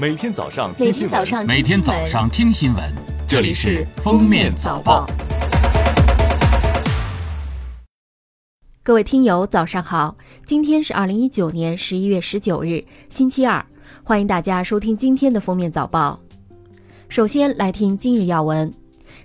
每天早上每听新闻，天早上每天早上听新闻，这里是《封面早报》。各位听友，早上好！今天是二零一九年十一月十九日，星期二，欢迎大家收听今天的封面早报。首先来听今日要闻。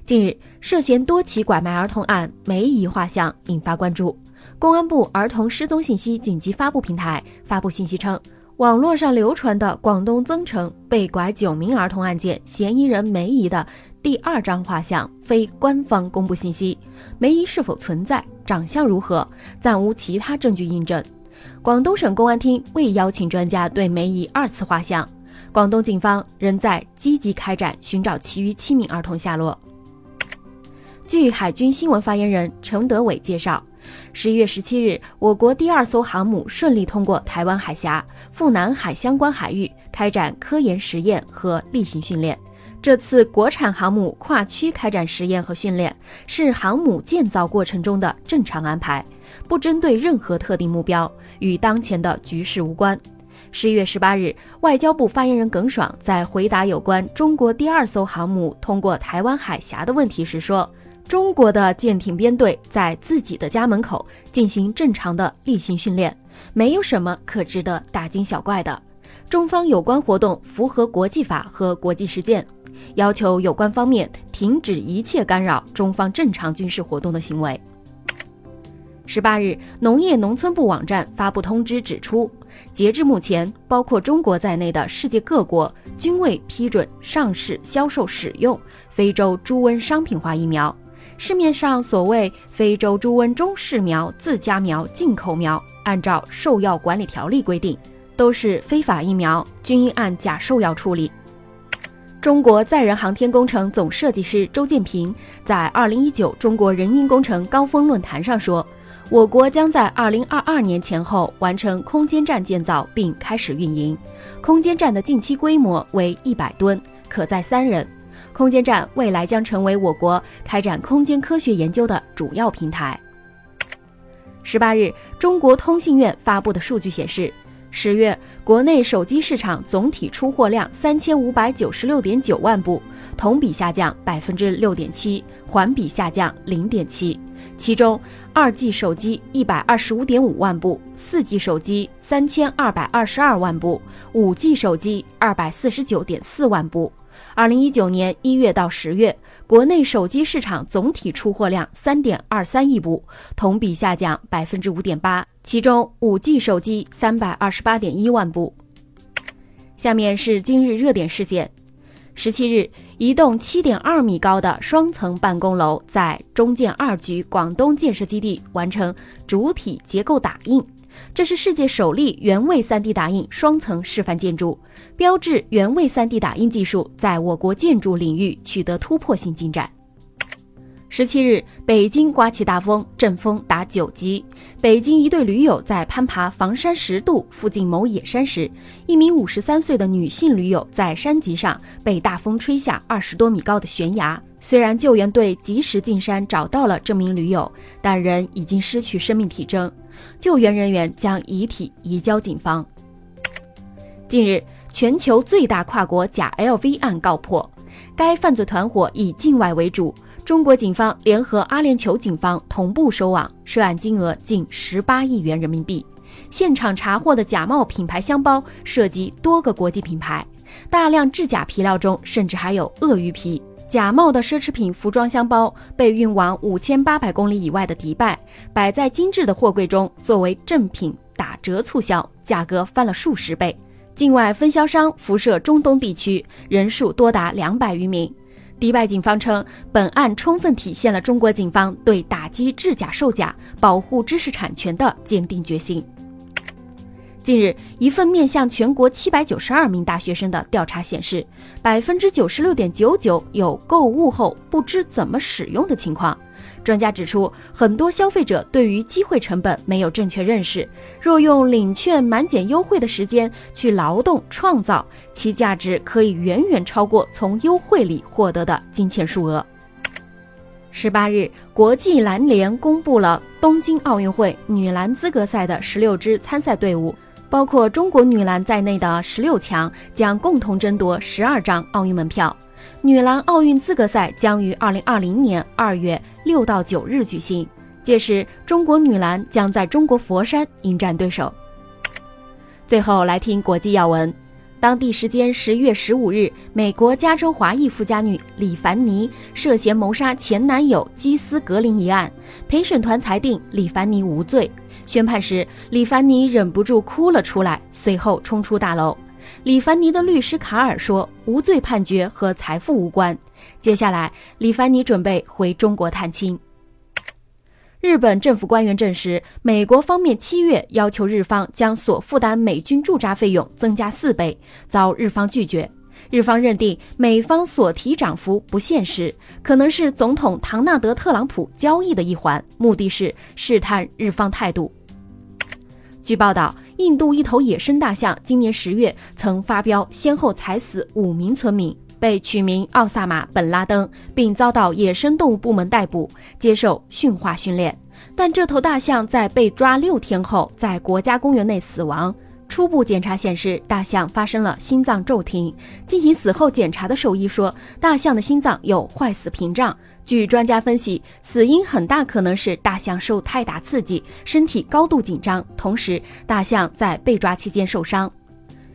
近日，涉嫌多起拐卖儿童案梅姨画像引发关注。公安部儿童失踪信息紧急发布平台发布信息称，网络上流传的广东增城被拐九名儿童案件嫌疑人梅姨的第二张画像非官方公布信息，梅姨是否存在、长相如何，暂无其他证据印证。广东省公安厅未邀请专家对梅姨二次画像。广东警方仍在积极开展寻找其余七名儿童下落。据海军新闻发言人陈德伟介绍，十一月十七日，我国第二艘航母顺利通过台湾海峡、赴南海相关海域开展科研实验和例行训练。这次国产航母跨区开展实验和训练，是航母建造过程中的正常安排，不针对任何特定目标，与当前的局势无关。十一月十八日，外交部发言人耿爽在回答有关中国第二艘航母通过台湾海峡的问题时说：“中国的舰艇编队在自己的家门口进行正常的例行训练，没有什么可值得大惊小怪的。中方有关活动符合国际法和国际实践。”要求有关方面停止一切干扰中方正常军事活动的行为。十八日，农业农村部网站发布通知指出，截至目前，包括中国在内的世界各国均未批准上市、销售、使用非洲猪瘟商品化疫苗。市面上所谓非洲猪瘟中式苗、自家苗、进口苗，按照兽药管理条例规定，都是非法疫苗，均应按假兽药处理。中国载人航天工程总设计师周建平在二零一九中国人因工程高峰论坛上说，我国将在二零二二年前后完成空间站建造并开始运营。空间站的近期规模为一百吨，可载三人。空间站未来将成为我国开展空间科学研究的主要平台。十八日，中国通信院发布的数据显示。十月，国内手机市场总体出货量三千五百九十六点九万部，同比下降百分之六点七，环比下降零点七。其中，二 G 手机一百二十五点五万部，四 G 手机三千二百二十二万部，五 G 手机二百四十九点四万部。二零一九年一月到十月，国内手机市场总体出货量三点二三亿部，同比下降百分之五点八。其中，五 G 手机三百二十八点一万部。下面是今日热点事件：十七日，一栋七点二米高的双层办公楼在中建二局广东建设基地完成主体结构打印。这是世界首例原位 3D 打印双层示范建筑，标志原位 3D 打印技术在我国建筑领域取得突破性进展。十七日，北京刮起大风，阵风达九级。北京一对驴友在攀爬房山石渡附近某野山时，一名五十三岁的女性驴友在山脊上被大风吹下二十多米高的悬崖。虽然救援队及时进山找到了这名驴友，但人已经失去生命体征。救援人员将遗体移交警方。近日，全球最大跨国假 LV 案告破，该犯罪团伙以境外为主。中国警方联合阿联酋警方同步收网，涉案金额近十八亿元人民币。现场查获的假冒品牌箱包涉及多个国际品牌，大量制假皮料中甚至还有鳄鱼皮。假冒的奢侈品服装箱包被运往五千八百公里以外的迪拜，摆在精致的货柜中作为正品打折促销，价格翻了数十倍。境外分销商辐射中东地区，人数多达两百余名。迪拜警方称，本案充分体现了中国警方对打击制假售假、保护知识产权的坚定决心。近日，一份面向全国七百九十二名大学生的调查显示，百分之九十六点九九有购物后不知怎么使用的情况。专家指出，很多消费者对于机会成本没有正确认识，若用领券、满减优惠的时间去劳动创造，其价值可以远远超过从优惠里获得的金钱数额。十八日，国际篮联公布了东京奥运会女篮资格赛的十六支参赛队伍。包括中国女篮在内的十六强将共同争夺十二张奥运门票。女篮奥运资格赛将于二零二零年二月六到九日举行，届时中国女篮将在中国佛山迎战对手。最后来听国际要闻。当地时间十月十五日，美国加州华裔富家女李凡妮涉嫌谋杀前男友基斯格林一案，陪审团裁定李凡妮无罪。宣判时，李凡妮忍不住哭了出来，随后冲出大楼。李凡妮的律师卡尔说：“无罪判决和财富无关。”接下来，李凡妮准备回中国探亲。日本政府官员证实，美国方面七月要求日方将所负担美军驻扎费用增加四倍，遭日方拒绝。日方认定美方所提涨幅不现实，可能是总统唐纳德·特朗普交易的一环，目的是试探日方态度。据报道，印度一头野生大象今年十月曾发飙，先后踩死五名村民。被取名奥萨马·本·拉登，并遭到野生动物部门逮捕，接受驯化训练。但这头大象在被抓六天后，在国家公园内死亡。初步检查显示，大象发生了心脏骤停。进行死后检查的兽医说，大象的心脏有坏死屏障。据专家分析，死因很大可能是大象受太大刺激，身体高度紧张，同时大象在被抓期间受伤。